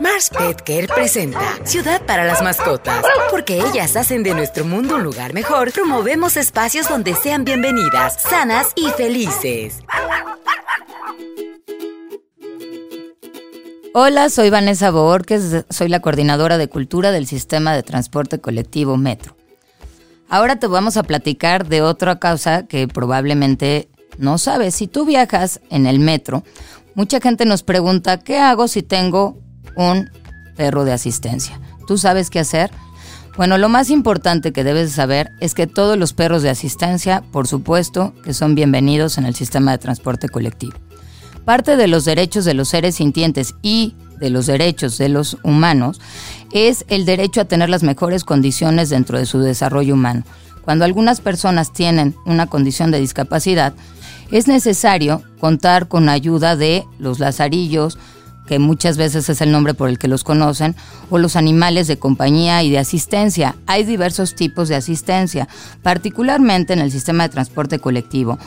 Mars Pet Care presenta Ciudad para las mascotas. Porque ellas hacen de nuestro mundo un lugar mejor, promovemos espacios donde sean bienvenidas, sanas y felices. Hola, soy Vanessa Borges, soy la coordinadora de cultura del sistema de transporte colectivo Metro. Ahora te vamos a platicar de otra causa que probablemente no sabes. Si tú viajas en el metro, mucha gente nos pregunta, ¿qué hago si tengo un perro de asistencia? ¿Tú sabes qué hacer? Bueno, lo más importante que debes saber es que todos los perros de asistencia, por supuesto, que son bienvenidos en el sistema de transporte colectivo. Parte de los derechos de los seres sintientes y de los derechos de los humanos es el derecho a tener las mejores condiciones dentro de su desarrollo humano. Cuando algunas personas tienen una condición de discapacidad, es necesario contar con ayuda de los lazarillos, que muchas veces es el nombre por el que los conocen, o los animales de compañía y de asistencia. Hay diversos tipos de asistencia, particularmente en el sistema de transporte colectivo.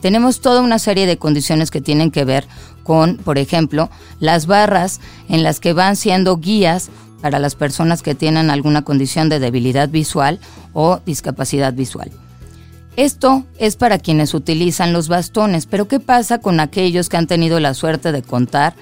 Tenemos toda una serie de condiciones que tienen que ver con, por ejemplo, las barras en las que van siendo guías para las personas que tienen alguna condición de debilidad visual o discapacidad visual. Esto es para quienes utilizan los bastones, pero ¿qué pasa con aquellos que han tenido la suerte de contar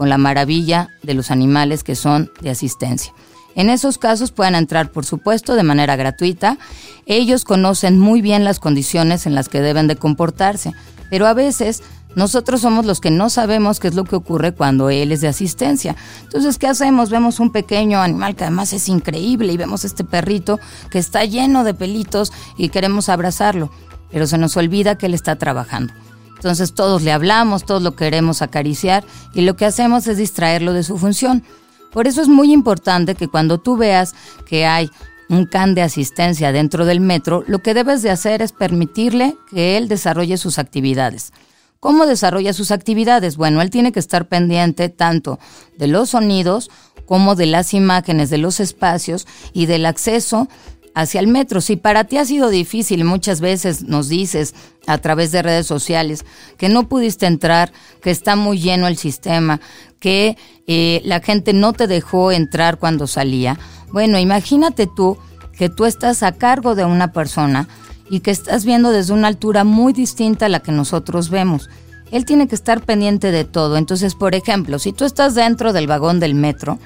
con la maravilla de los animales que son de asistencia? En esos casos pueden entrar, por supuesto, de manera gratuita. Ellos conocen muy bien las condiciones en las que deben de comportarse, pero a veces nosotros somos los que no sabemos qué es lo que ocurre cuando él es de asistencia. Entonces, ¿qué hacemos? Vemos un pequeño animal que además es increíble y vemos este perrito que está lleno de pelitos y queremos abrazarlo, pero se nos olvida que él está trabajando. Entonces todos le hablamos, todos lo queremos acariciar y lo que hacemos es distraerlo de su función. Por eso es muy importante que cuando tú veas que hay un can de asistencia dentro del metro, lo que debes de hacer es permitirle que él desarrolle sus actividades. ¿Cómo desarrolla sus actividades? Bueno, él tiene que estar pendiente tanto de los sonidos como de las imágenes, de los espacios y del acceso hacia el metro. Si para ti ha sido difícil, muchas veces nos dices a través de redes sociales que no pudiste entrar, que está muy lleno el sistema, que eh, la gente no te dejó entrar cuando salía. Bueno, imagínate tú que tú estás a cargo de una persona y que estás viendo desde una altura muy distinta a la que nosotros vemos. Él tiene que estar pendiente de todo. Entonces, por ejemplo, si tú estás dentro del vagón del metro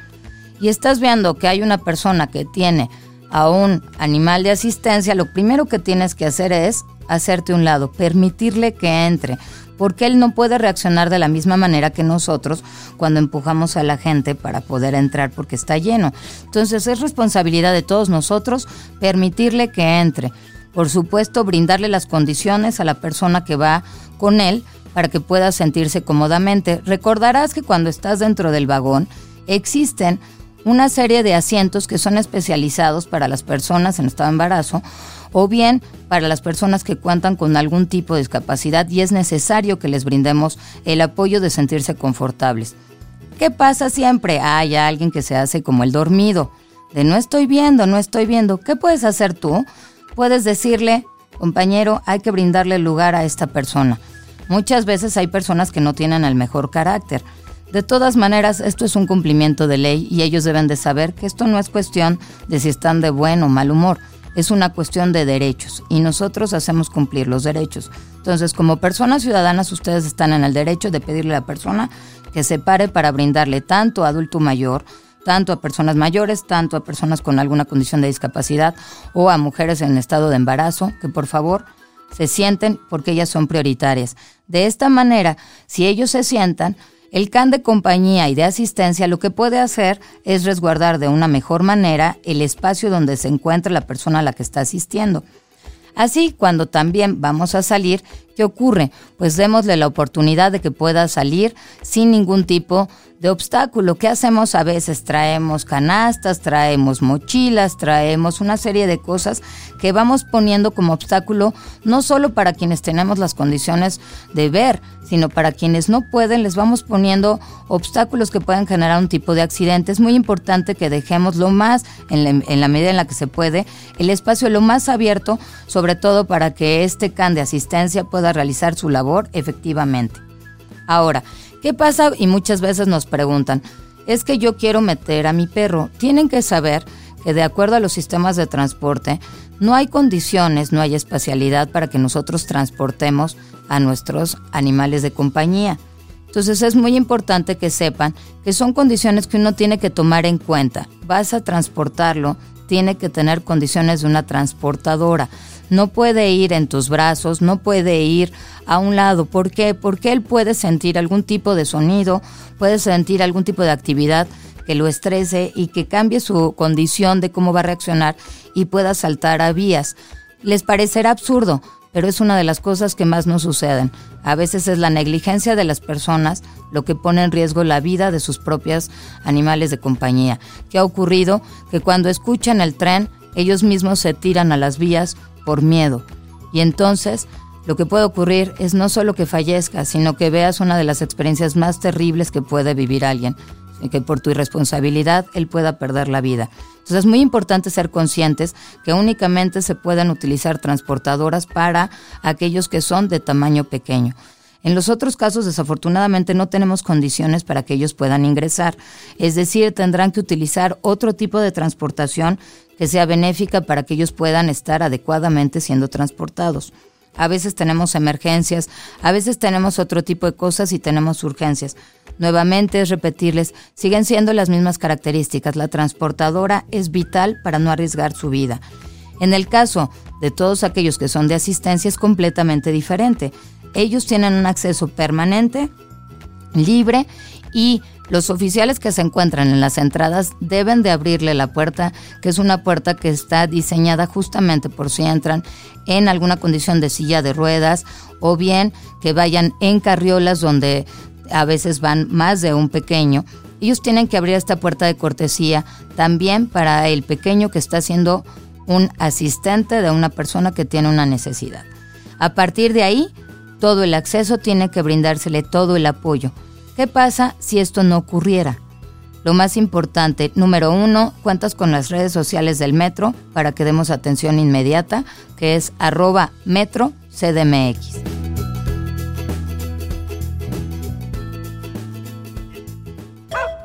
y estás viendo que hay una persona que tiene a un animal de asistencia, lo primero que tienes que hacer es hacerte un lado, permitirle que entre, porque él no puede reaccionar de la misma manera que nosotros cuando empujamos a la gente para poder entrar porque está lleno. Entonces es responsabilidad de todos nosotros permitirle que entre. Por supuesto, brindarle las condiciones a la persona que va con él para que pueda sentirse cómodamente. Recordarás que cuando estás dentro del vagón existen una serie de asientos que son especializados para las personas en estado de embarazo o bien para las personas que cuentan con algún tipo de discapacidad y es necesario que les brindemos el apoyo de sentirse confortables. ¿Qué pasa siempre? Hay alguien que se hace como el dormido, de no estoy viendo, no estoy viendo. ¿Qué puedes hacer tú? puedes decirle, compañero, hay que brindarle lugar a esta persona. Muchas veces hay personas que no tienen el mejor carácter. De todas maneras, esto es un cumplimiento de ley y ellos deben de saber que esto no es cuestión de si están de buen o mal humor, es una cuestión de derechos y nosotros hacemos cumplir los derechos. Entonces, como personas ciudadanas, ustedes están en el derecho de pedirle a la persona que se pare para brindarle tanto a adulto mayor, tanto a personas mayores, tanto a personas con alguna condición de discapacidad o a mujeres en estado de embarazo, que por favor se sienten porque ellas son prioritarias. De esta manera, si ellos se sientan, el CAN de compañía y de asistencia lo que puede hacer es resguardar de una mejor manera el espacio donde se encuentra la persona a la que está asistiendo. Así, cuando también vamos a salir, ¿qué ocurre? Pues démosle la oportunidad de que pueda salir sin ningún tipo de obstáculo. ¿Qué hacemos? A veces traemos canastas, traemos mochilas, traemos una serie de cosas que vamos poniendo como obstáculo no solo para quienes tenemos las condiciones de ver, sino para quienes no pueden, les vamos poniendo obstáculos que pueden generar un tipo de accidente. Es muy importante que dejemos lo más, en la, en la medida en la que se puede, el espacio lo más abierto, sobre todo para que este CAN de asistencia pueda realizar su labor efectivamente. Ahora, ¿Qué pasa? Y muchas veces nos preguntan, es que yo quiero meter a mi perro. Tienen que saber que de acuerdo a los sistemas de transporte, no hay condiciones, no hay espacialidad para que nosotros transportemos a nuestros animales de compañía. Entonces es muy importante que sepan que son condiciones que uno tiene que tomar en cuenta. Vas a transportarlo, tiene que tener condiciones de una transportadora. No puede ir en tus brazos, no puede ir a un lado. ¿Por qué? Porque él puede sentir algún tipo de sonido, puede sentir algún tipo de actividad que lo estrese y que cambie su condición de cómo va a reaccionar y pueda saltar a vías. Les parecerá absurdo, pero es una de las cosas que más nos suceden. A veces es la negligencia de las personas lo que pone en riesgo la vida de sus propios animales de compañía. ¿Qué ha ocurrido? Que cuando escuchan el tren, ellos mismos se tiran a las vías por miedo. Y entonces, lo que puede ocurrir es no solo que fallezca, sino que veas una de las experiencias más terribles que puede vivir alguien que por tu irresponsabilidad él pueda perder la vida. Entonces es muy importante ser conscientes que únicamente se pueden utilizar transportadoras para aquellos que son de tamaño pequeño. En los otros casos, desafortunadamente, no tenemos condiciones para que ellos puedan ingresar. Es decir, tendrán que utilizar otro tipo de transportación que sea benéfica para que ellos puedan estar adecuadamente siendo transportados. A veces tenemos emergencias, a veces tenemos otro tipo de cosas y tenemos urgencias. Nuevamente es repetirles, siguen siendo las mismas características. La transportadora es vital para no arriesgar su vida. En el caso de todos aquellos que son de asistencia es completamente diferente. Ellos tienen un acceso permanente, libre y los oficiales que se encuentran en las entradas deben de abrirle la puerta, que es una puerta que está diseñada justamente por si entran en alguna condición de silla de ruedas o bien que vayan en carriolas donde a veces van más de un pequeño. Ellos tienen que abrir esta puerta de cortesía también para el pequeño que está siendo un asistente de una persona que tiene una necesidad. A partir de ahí, todo el acceso tiene que brindársele todo el apoyo. ¿Qué pasa si esto no ocurriera? Lo más importante, número uno, cuentas con las redes sociales del metro para que demos atención inmediata, que es arroba metro.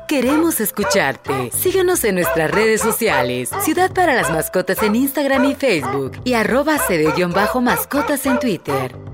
Queremos escucharte. Síguenos en nuestras redes sociales. Ciudad para las Mascotas en Instagram y Facebook y arroba cd-mascotas en Twitter.